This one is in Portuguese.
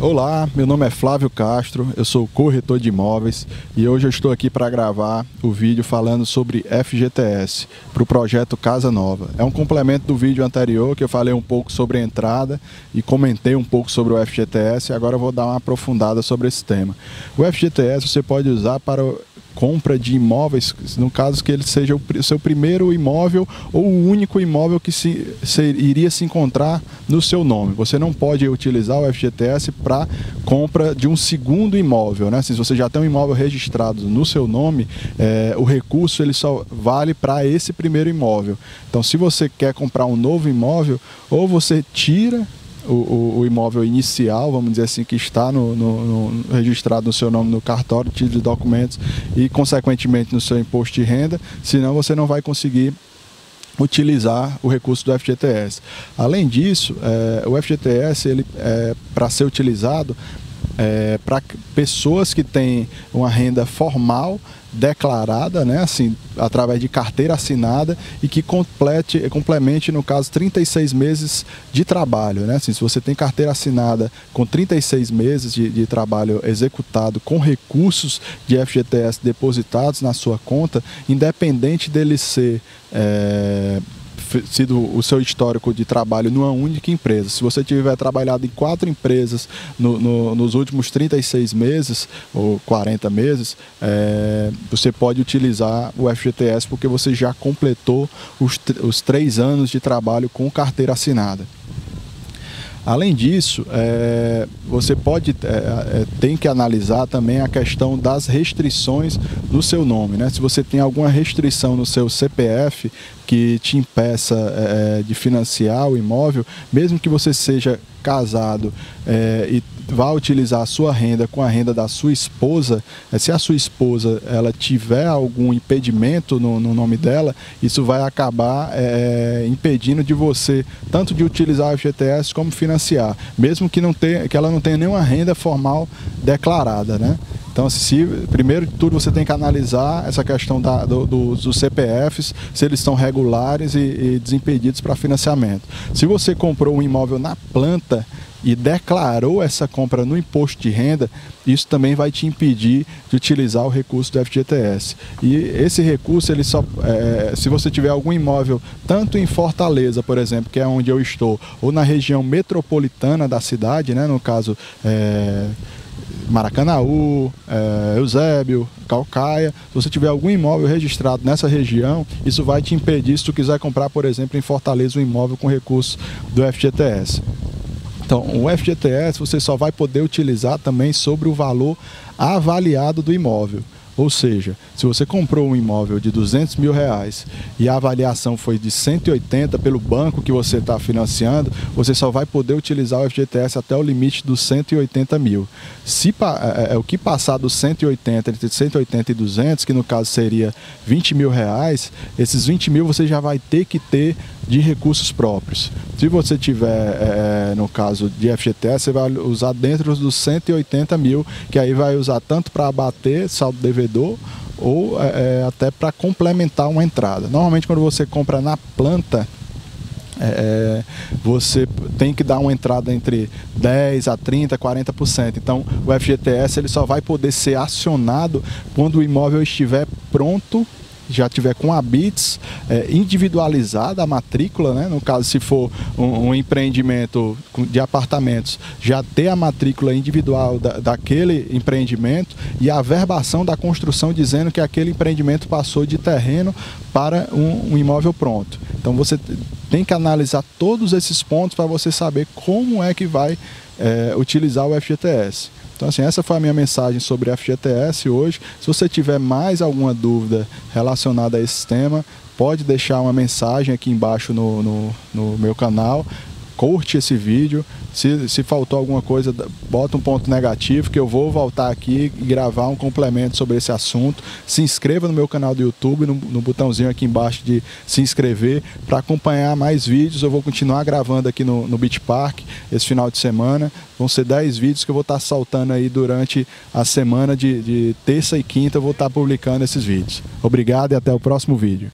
Olá, meu nome é Flávio Castro, eu sou corretor de imóveis e hoje eu estou aqui para gravar o vídeo falando sobre FGTS para o projeto Casa Nova. É um complemento do vídeo anterior que eu falei um pouco sobre a entrada e comentei um pouco sobre o FGTS e agora eu vou dar uma aprofundada sobre esse tema. O FGTS você pode usar para compra de imóveis, no caso que ele seja o seu primeiro imóvel ou o único imóvel que se, se iria se encontrar no seu nome. Você não pode utilizar o FGTS para compra de um segundo imóvel, né? Se você já tem um imóvel registrado no seu nome, é, o recurso ele só vale para esse primeiro imóvel. Então, se você quer comprar um novo imóvel, ou você tira o, o, o, imóvel inicial, vamos dizer assim, que está no, no, no, registrado no seu nome no cartório, título de documentos e, consequentemente, no seu imposto de renda, senão você não vai conseguir utilizar o recurso do FGTS. Além disso, é, o FGTS, ele, é, para ser utilizado, é, para pessoas que têm uma renda formal declarada, né, assim, através de carteira assinada e que complete, complemente, no caso, 36 meses de trabalho. Né? Assim, se você tem carteira assinada com 36 meses de, de trabalho executado com recursos de FGTS depositados na sua conta, independente dele ser é, sido o seu histórico de trabalho numa única empresa. Se você tiver trabalhado em quatro empresas no, no, nos últimos 36 meses ou 40 meses, é, você pode utilizar o FGTS porque você já completou os, os três anos de trabalho com carteira assinada. Além disso, é, você pode é, é, tem que analisar também a questão das restrições no seu nome, né? Se você tem alguma restrição no seu CPF que te impeça é, de financiar o imóvel, mesmo que você seja casado é, e vá utilizar a sua renda com a renda da sua esposa, é, se a sua esposa ela tiver algum impedimento no, no nome dela, isso vai acabar é, impedindo de você tanto de utilizar o FGTS como financiar, mesmo que, não tenha, que ela não tenha nenhuma renda formal declarada, né? Então, se, primeiro de tudo, você tem que analisar essa questão da, do, do, dos CPFs, se eles estão regulares e, e desimpedidos para financiamento. Se você comprou um imóvel na planta, e declarou essa compra no imposto de renda, isso também vai te impedir de utilizar o recurso do FGTS. E esse recurso, ele só, é, se você tiver algum imóvel, tanto em Fortaleza, por exemplo, que é onde eu estou, ou na região metropolitana da cidade, né, no caso é, Maracanaú, é, Eusébio, Calcaia. Se você tiver algum imóvel registrado nessa região, isso vai te impedir se tu quiser comprar, por exemplo, em Fortaleza um imóvel com recurso do FGTS. Então, o FGTS você só vai poder utilizar também sobre o valor avaliado do imóvel. Ou seja, se você comprou um imóvel de 200 mil reais e a avaliação foi de 180 pelo banco que você está financiando, você só vai poder utilizar o FGTS até o limite dos 180 mil. Se é, é, o que passar dos 180, entre 180 e 200, que no caso seria 20 mil reais, esses 20 mil você já vai ter que ter de recursos próprios. Se você tiver, é, no caso de FGTS, você vai usar dentro dos 180 mil, que aí vai usar tanto para abater saldo ou é, é até para complementar uma entrada. Normalmente quando você compra na planta, é, é você tem que dar uma entrada entre 10 a 30, 40%. Então o FGTS ele só vai poder ser acionado quando o imóvel estiver pronto já tiver com a BITS é, individualizada a matrícula, né? no caso se for um, um, empreendimento de apartamentos, já ter a matrícula individual da, daquele empreendimento e a verbação da construção dizendo que aquele empreendimento passou de terreno para um, um imóvel pronto. Então você tem que analisar todos esses pontos para você saber como é que vai é, utilizar o FGTS. Então, assim, essa foi a minha mensagem sobre FGTS hoje. Se você tiver mais alguma dúvida relacionada a esse tema, pode deixar uma mensagem aqui embaixo no, no, no meu canal curte esse vídeo. Se, se faltou alguma coisa, bota um ponto negativo que eu vou voltar aqui e gravar um complemento sobre esse assunto. Se inscreva no meu canal do YouTube, no, no botãozinho aqui embaixo de se inscrever para acompanhar mais vídeos. Eu vou continuar gravando aqui no, no Beach Park esse final de semana. Vão ser 10 vídeos que eu vou estar saltando aí durante a semana de, de terça e quinta. Eu vou estar publicando esses vídeos. Obrigado e até o próximo vídeo.